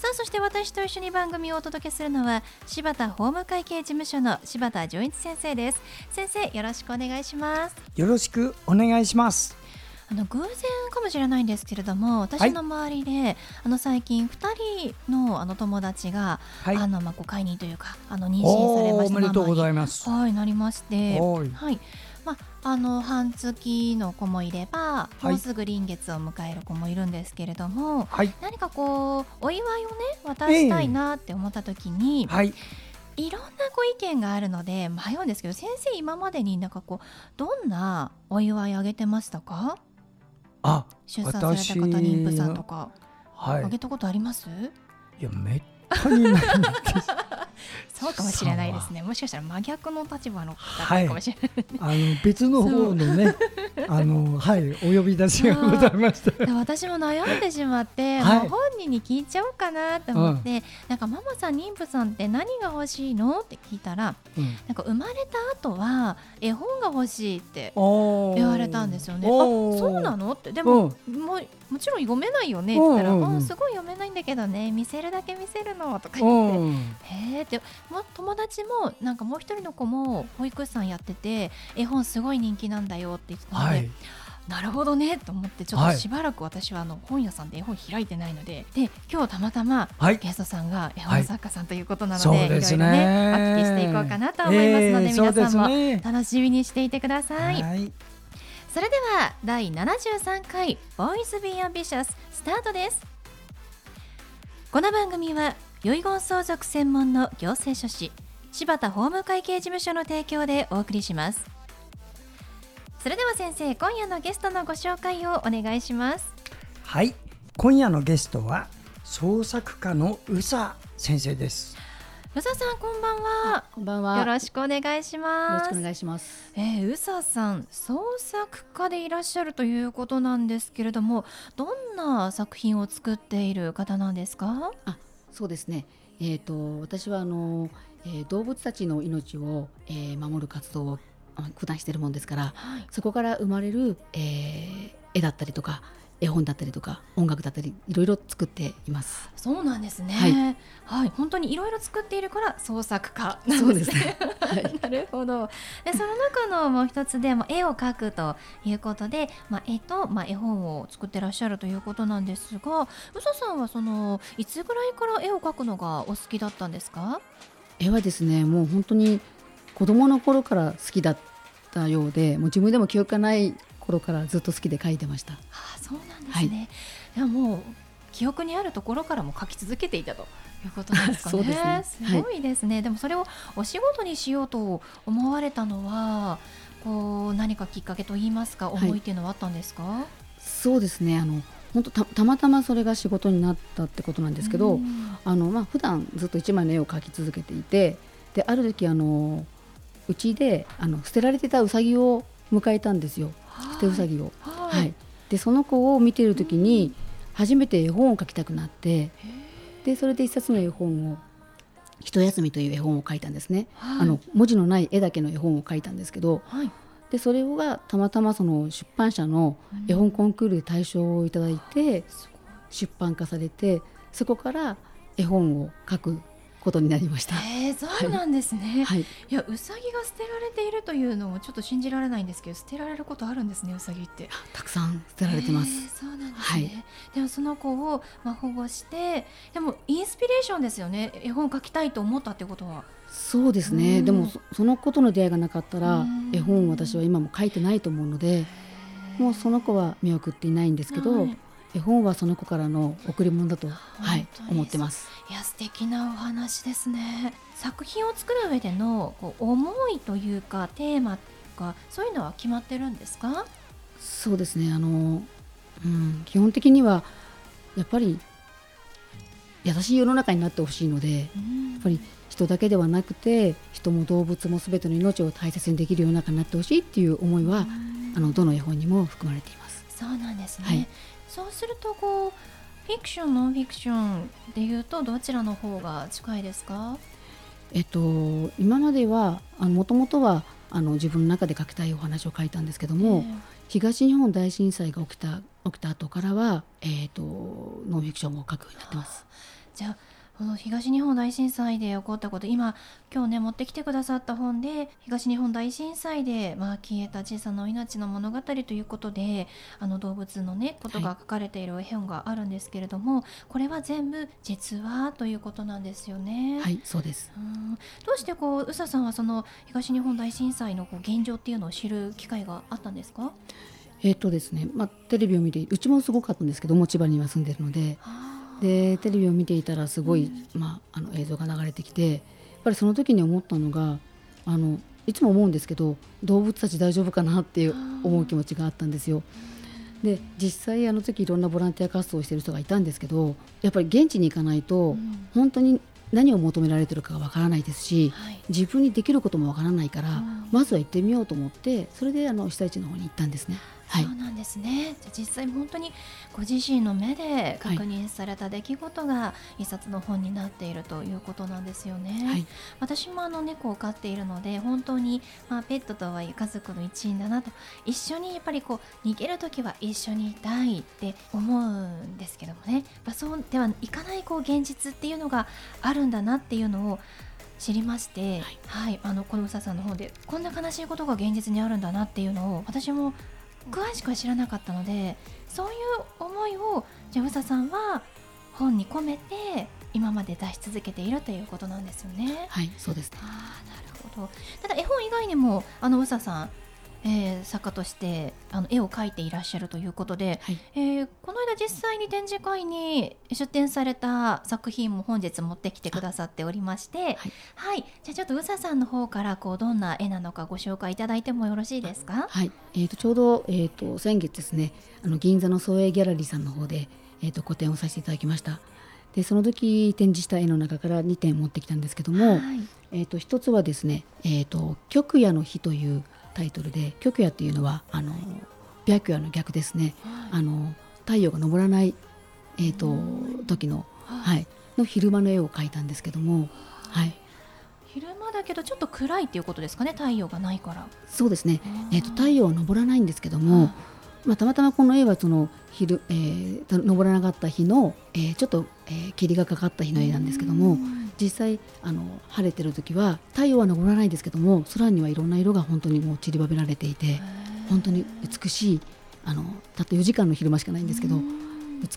さあそして私と一緒に番組をお届けするのは柴田法務会計事務所の柴田純一先生です。先生よろしくお願いします。よろしくお願いします。あの偶然かもしれないんですけれども私の周りで、はい、あの最近2人のあの友達が、はい、あのまあご解任というかあの妊娠されましたおめでとうございます。はいなりましてはい。まあ、あの半月の子もいれば、はい、もうすぐ臨月を迎える子もいるんですけれども、はい、何かこうお祝いをね渡したいなって思った時に、えー、はい、いろんなご意見があるので迷うんですけど先生今までになんかこうどんなお祝いあげてましたか？あ出産された方妊婦さんとか、はい、あげたことあります？いやめったにないですそうかもしれないですね。もしかしたら真逆の立場の方かもしれない、はい、あの別の方のね、あのはいお呼び出しがございました。私も悩んでしまって、はい、本人に聞いちゃおうかなと思って、うん、なんかママさん妊婦さんって何が欲しいの？って聞いたら、うん、なんか生まれた後は絵本が欲しいって言われたんですよね。あそうなの？って。でも、うん、もうもちろん読めないよねって言ったら、うんうん、すごい読めないんだけどね。見せるだけ見せるのとか言って、うん、へえっても友達もなんかもう一人の子も保育士さんやってて絵本すごい人気なんだよって言ってたので。はい。なるほどねと思ってちょっとしばらく私はあの本屋さんで絵本開いてないので、はい、で今日たまたまゲストさんが絵本作家さんということなので、はい、いろいろねお聞きしていこうかなと思いますので、えー、皆さんも楽しみにしていてください。はい。それでは第73回ボーイズビーアンビシャススタートです。この番組は遺言相続専門の行政書士柴田法務会計事務所の提供でお送りしますそれでは先生今夜のゲストのご紹介をお願いしますはい今夜のゲストは創作家の宇佐先生です宇佐さんこんばんは。こんばんは。よろしくお願いします。よろしくお願いします。えー、宇佐さん創作家でいらっしゃるということなんですけれども、どんな作品を作っている方なんですか？あ、そうですね。えっ、ー、と私はあの、えー、動物たちの命を、えー、守る活動を普段しているもんですから、はい、そこから生まれる、えー、絵だったりとか絵本だったりとか音楽だったりいろいろ作っています。そうなんですね。はい、はい、本当にいろいろ作っているから創作家なんですね。はい、なるほど。でその中のもう一つでも絵を描くということで、まあ、絵と、まあ、絵本を作ってらっしゃるということなんですが宇佐さんはそのいつぐらいから絵を描くのがお好きだったんですか？絵はですねもう本当に子供の頃から好きだったようでもう自分でも記憶がない頃からずっと好きで書いてました。あそうなんですね、はい、でももう記憶にあるところからも書き続けていたということなんですかね。ね。すごいですね、はい、でもそれをお仕事にしようと思われたのはこう何かきっかけといいますか思いっていうのはあったんですか、はい、そうですね。あの本当たまたまそれが仕事になったってことなんですけど、あのまあ普段ずっと一枚の絵を描き続けていてである時あのうちであの捨てられてたうさぎを迎えたんですよ。捨てうさぎを。はい、はい、でその子を見ている時に初めて絵本を描きたくなってでそれで一冊の絵本を「ひと休み」という絵本を書いたんですね、はい、あの文字のない絵だけの絵本を書いたんですけど、はい、でそれがたまたまその出版社の絵本コンクールで大賞をいただいて出版化されてそこから絵本を書くことになりました。えー、そうなんですね。はい。いや、うさぎが捨てられているというのをちょっと信じられないんですけど、捨てられることあるんですね、うさぎって。たくさん捨てられてます。えー、そうなんですね。はい、でもその子をまあ保護して、でもインスピレーションですよね。絵本描きたいと思ったってことは。そうですね。でもそのことの出会いがなかったら、絵本私は今も書いてないと思うので、もうその子は見送っていないんですけど。はい絵本はその子からの贈り物だと、はい、思ってます。いや素敵なお話ですね。作品を作る上でのこう思いというかテーマとかそういうのは決まってるんですか？そうですね。あの、うん、基本的にはやっぱり優しい世の中になってほしいので、やっぱり人だけではなくて人も動物もすべての命を大切にできる世の中になってほしいっていう思いは、あのどの絵本にも含まれています。そうなんですね、はい、そうするとこうフィクションノンフィクションでいうとどちらの方が近いですか？えっと今まではもともとはあの自分の中で書きたいお話を書いたんですけども、えー、東日本大震災が起きた起きた後からは、えーと、ノンフィクションを書くようになってます。じゃあこの東日本大震災で起こったこと今今日ね持ってきてくださった本で東日本大震災で、まあ、消えた小さな命の物語ということであの動物のねことが書かれている絵本があるんですけれども、はい、これは全部実話ということなんですよね。はいそうです。うん。どうしてこう宇佐さんはその東日本大震災のこう現状っていうのを知る機会があったんですか？えっ、とですね、まあ、テレビを見てうちもすごかったんですけども千葉には住んでるので。でテレビを見ていたらすごい、まあ、あの映像が流れてきてやっぱりその時に思ったのがあのいつも思うんですけど動物たち大丈夫かなっていう思う気持ちがあったんですよ。で実際あの時いろんなボランティア活動をしている人がいたんですけどやっぱり現地に行かないと本当に何を求められてるかがわからないですし、はい、自分にできることもわからないから、まずは行ってみようと思ってそれであの被災地の方に行ったんですね。はい、そうなんですね。じゃ実際本当にご自身の目で確認された出来事が一冊の本になっているということなんですよね、はい、私もあの猫を飼っているので本当にまあペットとはいえ家族の一員だなと一緒にやっぱりこう逃げる時は一緒にいたいって思うんですけどもね、まあ、そうではいかないこう現実っていうのがあるんだなっていうのを知りまして、はい、はい、あのこのうささんの方でこんな悲しいことが現実にあるんだなっていうのを私も詳しくは知らなかったのでそういう思いをじゃあうささんは本に込めて今まで出し続けているということなんですよね。はいそうです、ね、あなるほど。ただ絵本以外にもあのうささんえー、作家としてあの絵を描いていらっしゃるということで、はい、えー、この間実際に展示会に出展された作品も本日持ってきてくださっておりまして、はい、はい、じゃあちょっと宇佐さんの方からこうどんな絵なのかご紹介いただいてもよろしいですか？はい、えーと、ちょうど、えーと、先月ですねあの銀座の創営ギャラリーさんの方で、えーと、個展をさせていただきました。でその時展示した絵の中から2点持ってきたんですけども、はい、えー、と1つはですね「えー、と極夜の日」というタイトルで極夜っていうのはあの白夜の逆ですね、はい、あの太陽が昇らない、えーと、時の,、はい、の昼間の絵を描いたんですけども、はい、昼間だけどちょっと暗いっていうことですかね太陽がないから。そうですね、えーと、太陽は昇らないんですけども、まあ、たまたまこの絵はその昼、えー、昇らなかった日の、えー、ちょっと、えー、霧がかかった日の絵なんですけども実際あの晴れてる時は太陽は昇らないですけども空にはいろんな色が本当にもう散りばめられていて本当に美しいあのたった4時間の昼間しかないんですけど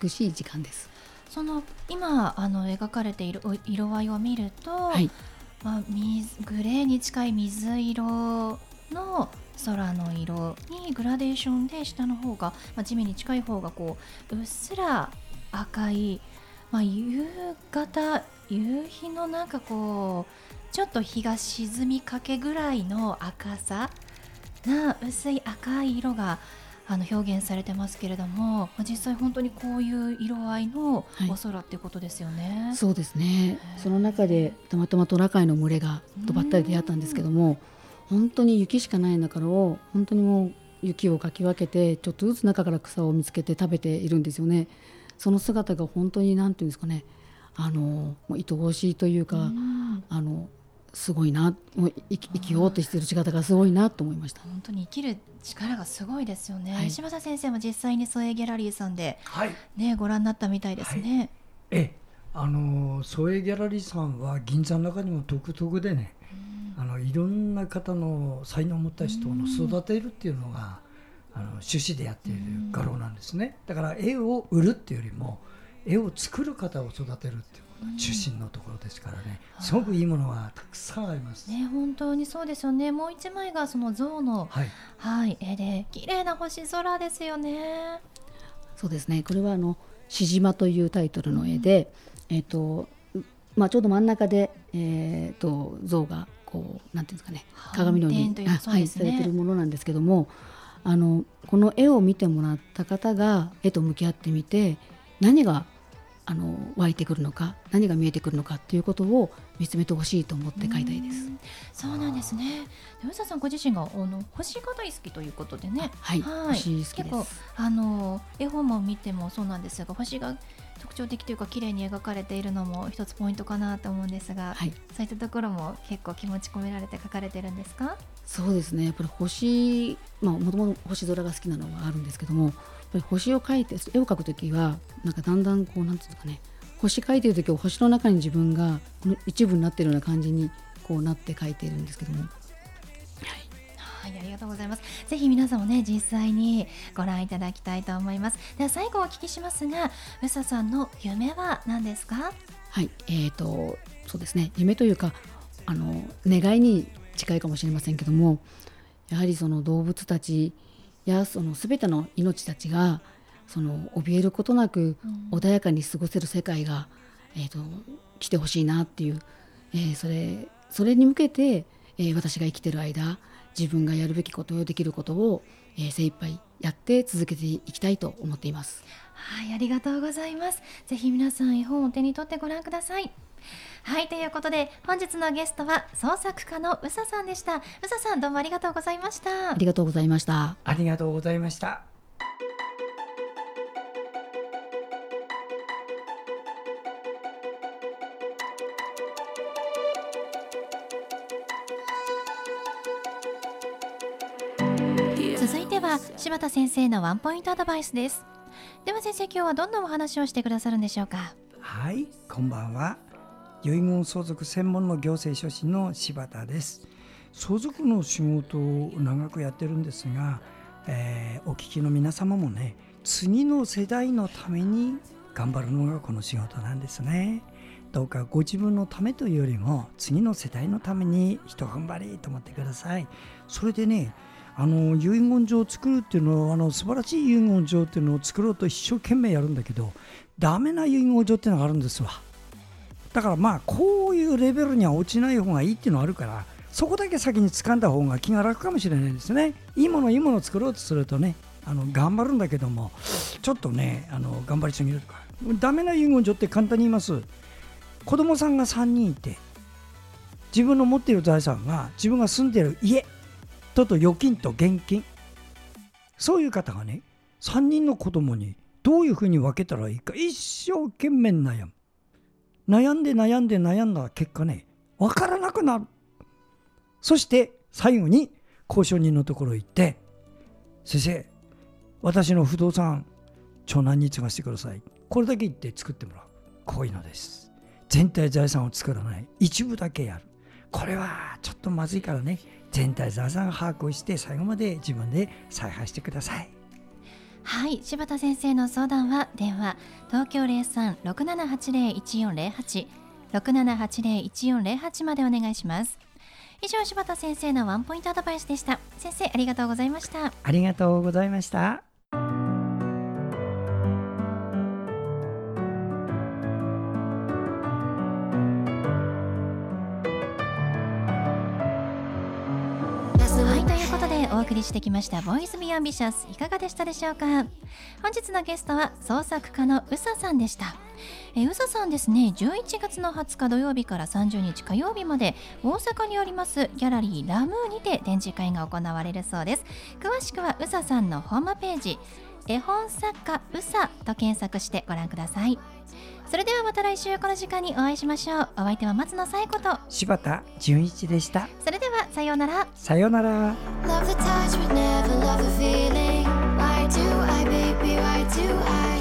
美しい時間です。その今あの描かれている色合いを見ると、はい、まあ、グレーに近い水色の空の色にグラデーションで下の方が、まあ、地面に近い方がこううっすら赤い、まあ、夕方夕日のなんかこうちょっと日が沈みかけぐらいの赤さな薄い赤い色があの表現されてますけれども実際本当にこういう色合いのお空っていうことですよね。はい、そうですねその中でたまたまトナカイの群れがとばったり出会ったんですけども本当に雪しかない中を本当にもう雪をかき分けてちょっとずつ中から草を見つけて食べているんですよね。その姿が本当に何て言うんですかねあの愛おしいというか、あのすごいな生き生きようとしている姿がすごいなと思いました。本当に生きる力がすごいですよね、はい、柴田先生も実際に添えギャラリーさんで、はい、ねご覧になったみたいですね、はい、えあの添えギャラリーさんは銀座の中にも独特でね、あのいろんな方の才能を持った人を育てるっていうのが、あの趣旨でやっている画廊なんですね。だから絵を売るっていうよりも絵を作る方を育てるっていう中心のところですからね、すごくいいものはたくさんあります。ね、本当にそうですよね。もう一枚がその象の、はい、はい、絵で綺麗な星空ですよね。そうですね。これはあのしじまというタイトルの絵で、うん、えっ、とまあちょうど真ん中でえっ、ー、と象がこうなんていうんですかね、鏡のように、ね、はい、されてるものなんですけども、あのこの絵を見てもらった方が絵と向き合ってみて何があの湧いてくるのか何が見えてくるのかっていうことを見つめてほしいと思って書いたいです。そうなんですね。宇佐さんご自身があの星が大好きということでね。はい。はい、星好きです。あの絵本も見てもそうなんですが星が特徴的というか綺麗に描かれているのも一つポイントかなと思うんですが、はい、そういったところも結構気持ち込められて書かれてるんですか？そうですねやっぱり星まあもともと星空が好きなのはあるんですけどもぱり星を描いて絵を描く時はなんかだんだんこうなんていうんですかね星描いてる時は星の中に自分が一部になってるような感じにこうなって描いているんですけども。はい、ありがとうございます。ぜひ皆さんもね、実際にご覧いただきたいと思います。では最後お聞きしますが、宇佐さんの夢は何ですか？はい、えーとそうですね、夢というかあの願いに近いかもしれませんけども、やはりその動物たちやその全ての命たちがその怯えることなく穏やかに過ごせる世界が、えーと、来てほしいなっていう、えー、それそれに向けて、えー、私が生きてる間自分がやるべきことをできることを、えー、精一杯やって続けていきたいと思っています。はいありがとうございます。ぜひ皆さん絵本を手に取ってご覧ください。はいということで本日のゲストは創作家の宇佐さんでした。宇佐さんどうもありがとうございました。ありがとうございました。ありがとうございました。は柴田先生のワンポイントアドバイスですでは先生今日はどんなお話をしてくださるんでしょうか？はいこんばんは遺言相続専門の行政書士の柴田です。相続の仕事を長くやってるんですが、えー、お聞きの皆様もね次の世代のために頑張るのがこの仕事なんですね。どうかご自分のためというよりも次の世代のために一踏ん張りと思ってください。それでねあの遺言状を作るっていうのはあの素晴らしい遺言状っていうのを作ろうと一生懸命やるんだけどダメな遺言状っていうのがあるんですわ。だからまあこういうレベルには落ちない方がいいっていうのはあるからそこだけ先に掴んだ方が気が楽かもしれないですね。いいものいいものを作ろうとするとねあの頑張るんだけどもちょっとねあの頑張りすぎるとか。ダメな遺言状って簡単に言います。子供さんが3人いて自分の持っている財産が自分が住んでいる家とと預金と現金。そういう方がね3人の子供にどういうふうに分けたらいいか一生懸命悩む。悩んで悩んで悩んだ結果ね分からなくなる。そして最後に交渉人のところへ行って先生私の不動産長男に継がせてください。これだけ言って作ってもらう。こういうのです。全体財産を作らない。一部だけやる。これはちょっとまずいからね。全体財産把握をして最後まで自分で采配してください。はい柴田先生の相談は電話東京0367801408 6780-1408までお願いします。以上柴田先生のワンポイントアドバイスでした。先生ありがとうございました。ありがとうございました。お送りしてきましたボイズビアンビシャスいかがでしたでしょうか？本日のゲストは創作家のうささんでした。えうささんですね。11月の20日土曜日から30日火曜日まで大阪にありますギャラリーラムーにて展示会が行われるそうです。詳しくはうささんのホームページ絵本作家うさと検索してご覧ください。それではまた来週この時間にお会いしましょう。お相手は松野紗友子と。柴田純一でした。それではさようなら。さようなら。Love the touch but never love the feeling. Why do I baby? Why do I?